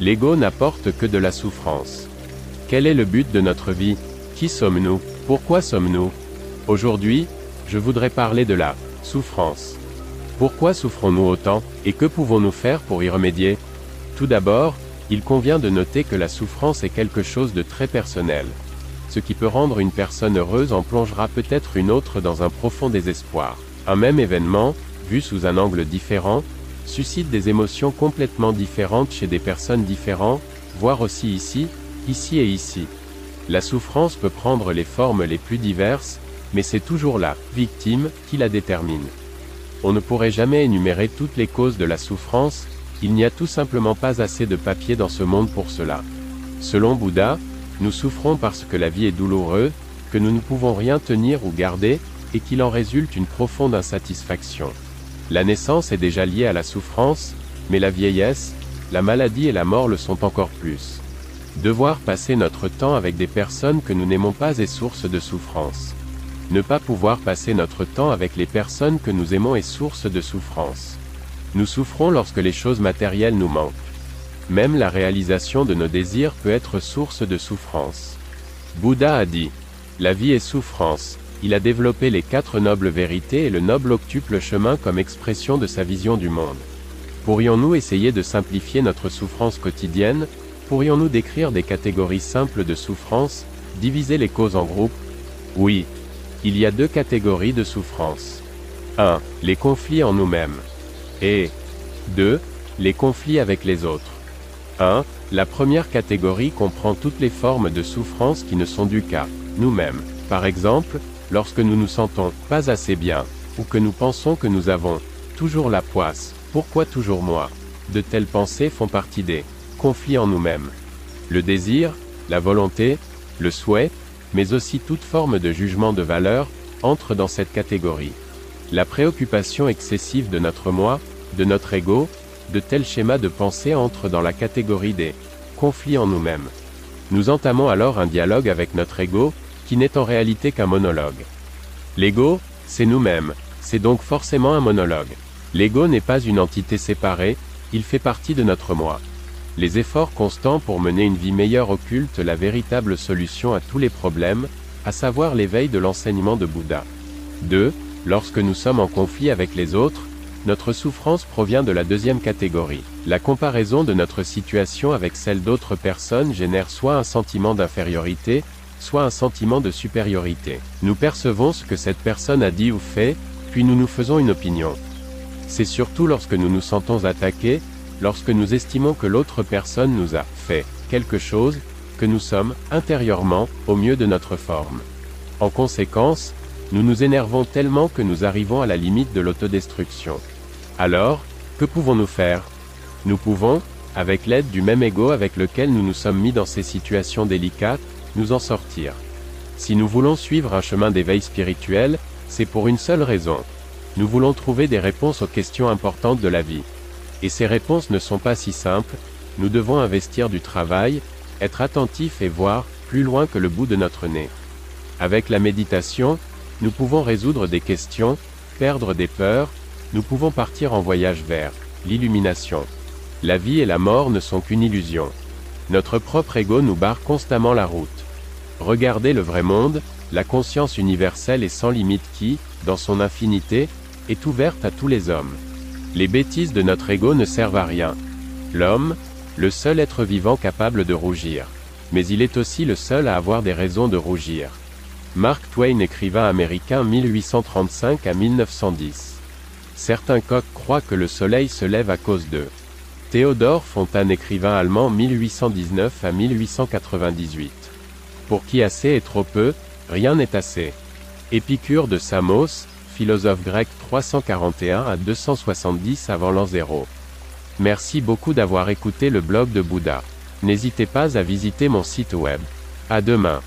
L'ego n'apporte que de la souffrance. Quel est le but de notre vie? Qui sommes-nous? Pourquoi sommes-nous? Aujourd'hui, je voudrais parler de la souffrance. Pourquoi souffrons-nous autant et que pouvons-nous faire pour y remédier? Tout d'abord, il convient de noter que la souffrance est quelque chose de très personnel. Ce qui peut rendre une personne heureuse en plongera peut-être une autre dans un profond désespoir. Un même événement, vu sous un angle différent, suscite des émotions complètement différentes chez des personnes différentes, voire aussi ici, ici et ici. La souffrance peut prendre les formes les plus diverses, mais c'est toujours la victime qui la détermine. On ne pourrait jamais énumérer toutes les causes de la souffrance, il n'y a tout simplement pas assez de papier dans ce monde pour cela. Selon Bouddha, nous souffrons parce que la vie est douloureuse, que nous ne pouvons rien tenir ou garder, et qu'il en résulte une profonde insatisfaction. La naissance est déjà liée à la souffrance, mais la vieillesse, la maladie et la mort le sont encore plus. Devoir passer notre temps avec des personnes que nous n'aimons pas est source de souffrance. Ne pas pouvoir passer notre temps avec les personnes que nous aimons est source de souffrance. Nous souffrons lorsque les choses matérielles nous manquent. Même la réalisation de nos désirs peut être source de souffrance. Bouddha a dit, La vie est souffrance, il a développé les quatre nobles vérités et le noble octuple chemin comme expression de sa vision du monde. Pourrions-nous essayer de simplifier notre souffrance quotidienne? Pourrions-nous décrire des catégories simples de souffrance, diviser les causes en groupes? Oui. Il y a deux catégories de souffrance. 1. Les conflits en nous-mêmes. Et 2. Les conflits avec les autres. 1. La première catégorie comprend toutes les formes de souffrance qui ne sont dues qu'à nous-mêmes. Par exemple, lorsque nous nous sentons pas assez bien, ou que nous pensons que nous avons toujours la poisse, pourquoi toujours moi? De telles pensées font partie des conflits en nous-mêmes. Le désir, la volonté, le souhait, mais aussi toute forme de jugement de valeur, entrent dans cette catégorie. La préoccupation excessive de notre moi, de notre ego, de tels schémas de pensée entrent dans la catégorie des conflits en nous-mêmes. Nous entamons alors un dialogue avec notre ego, qui n'est en réalité qu'un monologue. L'ego, c'est nous-mêmes, c'est donc forcément un monologue. L'ego n'est pas une entité séparée, il fait partie de notre moi. Les efforts constants pour mener une vie meilleure occultent la véritable solution à tous les problèmes, à savoir l'éveil de l'enseignement de Bouddha. 2. Lorsque nous sommes en conflit avec les autres, notre souffrance provient de la deuxième catégorie. La comparaison de notre situation avec celle d'autres personnes génère soit un sentiment d'infériorité, soit un sentiment de supériorité. Nous percevons ce que cette personne a dit ou fait, puis nous nous faisons une opinion. C'est surtout lorsque nous nous sentons attaqués, lorsque nous estimons que l'autre personne nous a fait quelque chose, que nous sommes, intérieurement, au mieux de notre forme. En conséquence, nous nous énervons tellement que nous arrivons à la limite de l'autodestruction. Alors, que pouvons-nous faire? Nous pouvons, avec l'aide du même ego avec lequel nous nous sommes mis dans ces situations délicates, nous en sortir. Si nous voulons suivre un chemin d'éveil spirituel, c'est pour une seule raison. Nous voulons trouver des réponses aux questions importantes de la vie. Et ces réponses ne sont pas si simples, nous devons investir du travail, être attentifs et voir plus loin que le bout de notre nez. Avec la méditation, nous pouvons résoudre des questions, perdre des peurs, nous pouvons partir en voyage vers l'illumination. La vie et la mort ne sont qu'une illusion. Notre propre ego nous barre constamment la route. Regardez le vrai monde, la conscience universelle et sans limite qui, dans son infinité, est ouverte à tous les hommes. Les bêtises de notre ego ne servent à rien. L'homme, le seul être vivant capable de rougir. Mais il est aussi le seul à avoir des raisons de rougir. Mark Twain écrivain américain 1835 à 1910. Certains coqs croient que le soleil se lève à cause d'eux. Théodore Fontane écrivain allemand 1819 à 1898. Pour qui assez est trop peu, rien n'est assez. Épicure de Samos, philosophe grec 341 à 270 avant l'an 0. Merci beaucoup d'avoir écouté le blog de Bouddha. N'hésitez pas à visiter mon site web. À demain.